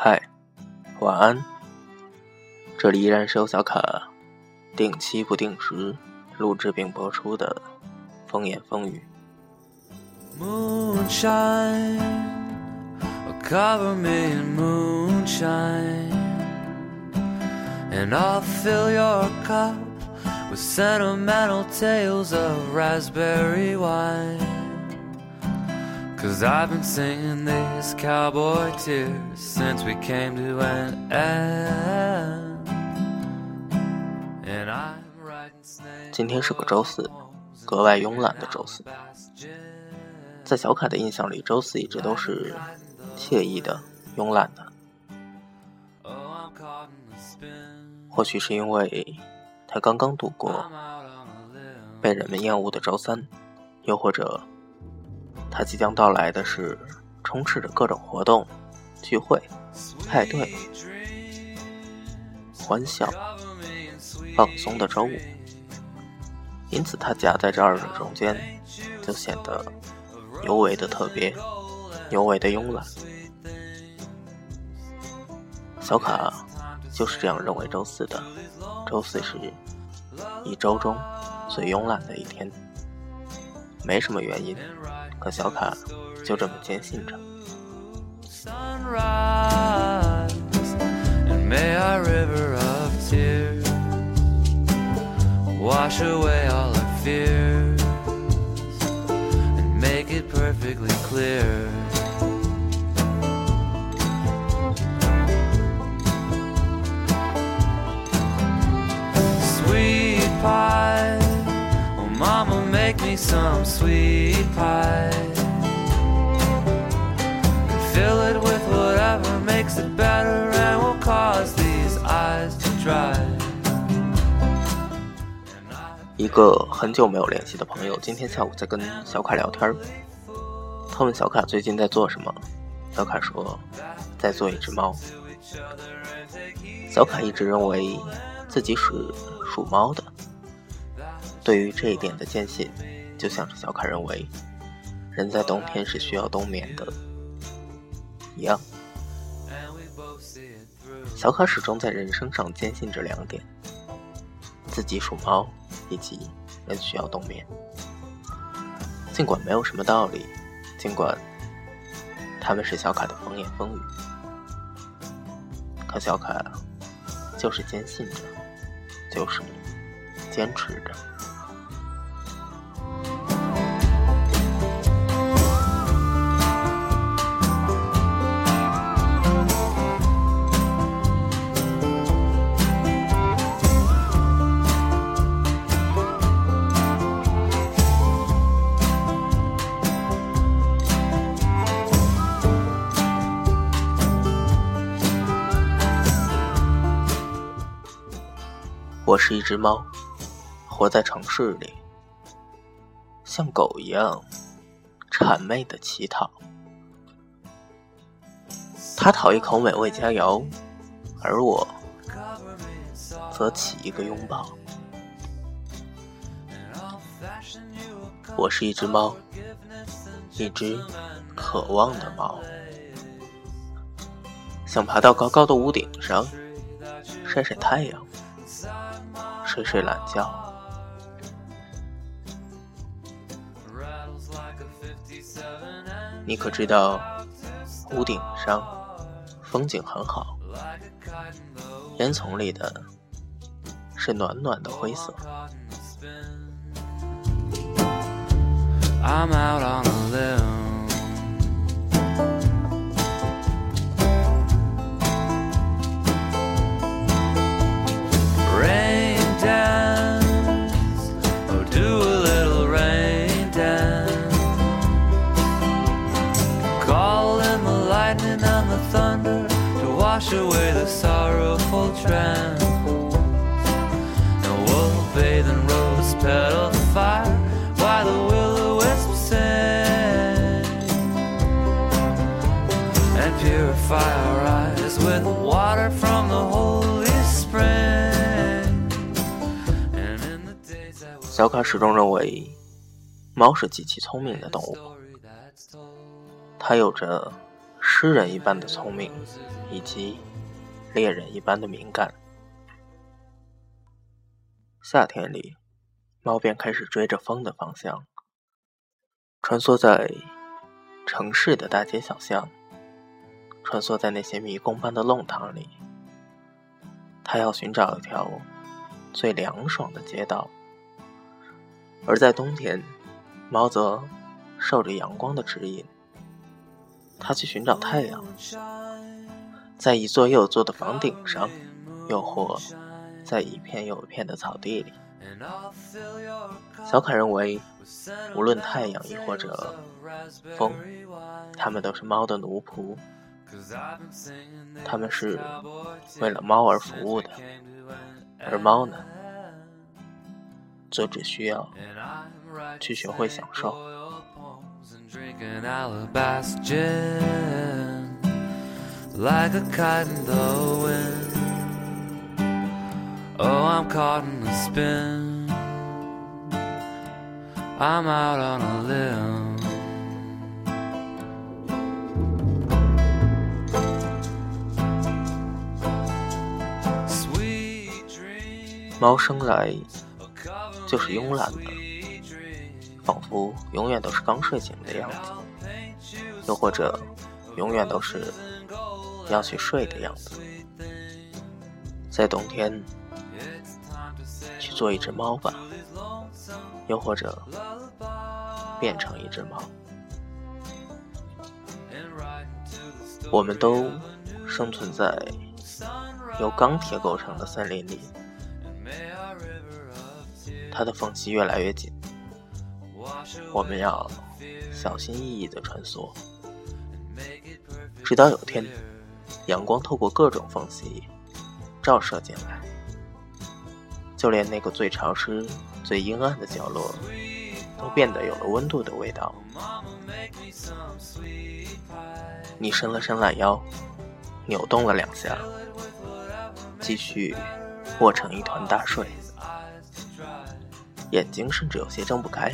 嗨，晚安。这里依然是由小卡定期不定时录制并播出的风言风语。Moonshine, cover me in moonshine, and I'll fill your cup with sentimental tales of raspberry wine. Cause I've been singing these cowboy tears since we came to an end. And I'm writing snakes 今天是个周四，格外慵懒的周四。在小凯的印象里，周四一直都是惬意的、慵懒的。Oh. 或许是因为他刚刚度过.被人们厌恶的周三，又或者他即将到来的是充斥着各种活动、聚会、派对、欢笑、放松的周五。因此，他夹在这二者中间，就显得尤为的特别，尤为的慵懒。小卡就是这样认为周四的。周四是一周中最慵懒的一天，没什么原因，可小卡就这么坚信着。Make me some sweet pie Fill it with whatever makes it better and will cause these eyes to dry. 一个很久没有联系的朋友，今天下午在跟小卡聊天。他问小卡最近在做什么，小卡说在做一只猫。小卡一直认为自己是属猫的，对于这一点的坚信，就像是小卡认为人在冬天是需要冬眠的一样。小卡始终在人生上坚信这两点：自己属猫，以及人需要冬眠。尽管没有什么道理，尽管他们是小卡的风言风语，可小卡就是坚信着，就是坚持着。我是一只猫，活在城市里，像狗一样谄媚的乞讨。它讨一口美味佳肴，而我则起一个拥抱。我是一只猫，一只渴望的猫，想爬到高高的屋顶上，晒晒太阳。睡睡懒觉。你可知道屋顶上风景很好，烟囱里的是暖暖的灰色。To wash away the sorrowful trance. And we'll bathe in rose petal fire while the will-o-wisps sing and purify our eyes with water from the holy spring. And in the days that will 小卡始终认为，猫是极其聪明的动物，story that's told 它有着诗人一般的聪明，以及猎人一般的敏感。夏天里，猫便开始追着风的方向，穿梭在城市的大街小巷，穿梭在那些迷宫般的弄堂里。它要寻找一条最凉爽的街道。而在冬天，猫则受着阳光的指引，它去寻找太阳，在一座又一座的房顶上，又或在一片又一片的草地里。小凯认为，无论太阳亦或者风，他们都是猫的奴仆，他们是为了猫而服务的，而猫呢？则只需要去学会享受。Like a kite in the wind. Oh, I'm caught in a spin. I'm out on a limb. 猫生来就是慵懒的， 仿佛永远都是刚睡醒的样子，又或者永远都是要去睡的样子。在冬天，去做一只猫吧，又或者变成一只猫。我们都生存在由钢铁构成的森林里。它的缝隙越来越紧，我们要小心翼翼的穿梭，直到有天，阳光透过各种缝隙照射进来，就连那个最潮湿、最阴暗的角落都变得有了温度的味道。你伸了伸懒腰，扭动了两下，继续卧成一团大睡。眼睛甚至有些睁不开，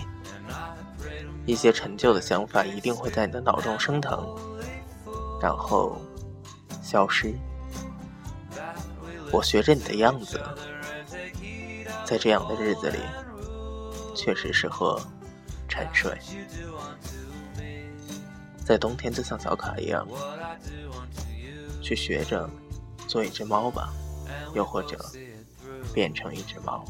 一些陈旧的想法一定会在你的脑中升腾，然后消失。我学着你的样子，在这样的日子里，确实适合沉睡。在冬天，就像小卡一样，去学着做一只猫吧，又或者变成一只猫。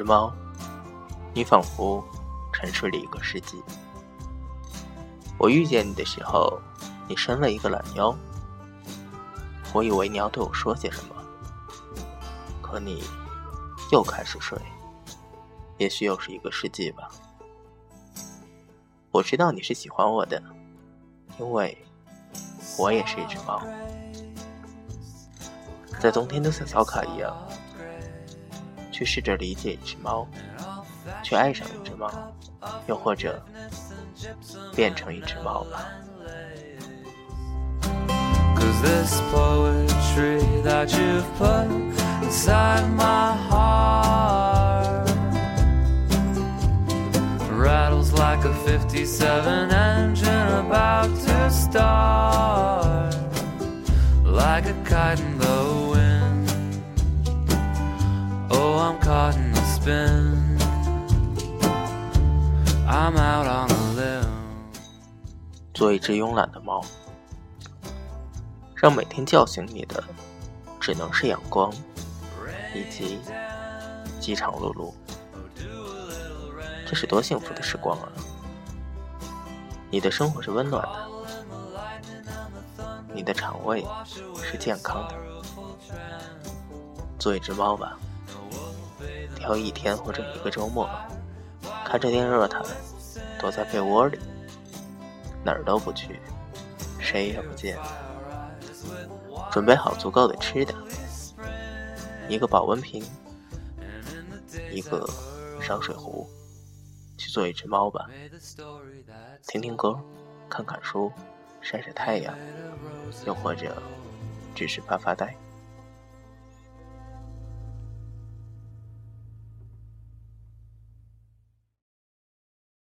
只猫，你仿佛沉睡了一个世纪。我遇见你的时候，你伸了一个懒腰，我以为你要对我说些什么，可你又开始睡，也许又是一个世纪吧。我知道你是喜欢我的，因为我也是一只猫，在冬天都像小卡一样。去试着理解一只猫，去爱上一只猫，又或者变成一只猫吧。Hard to spend，i'm out on a limb。做一只慵懒的猫，让每天叫醒你的只能是阳光以及饥肠辘辘。这是多幸福的时光啊！你的生活是温暖的，你的肠胃是健康的。做一只猫吧。挑一天或者一个周末，看着电热毯，躲在被窝里，哪儿都不去，谁也不见，准备好足够的吃的，一个保温瓶，一个烧水壶，去做一只猫吧，听听歌，看看书，晒晒太阳，又或者只是发发呆。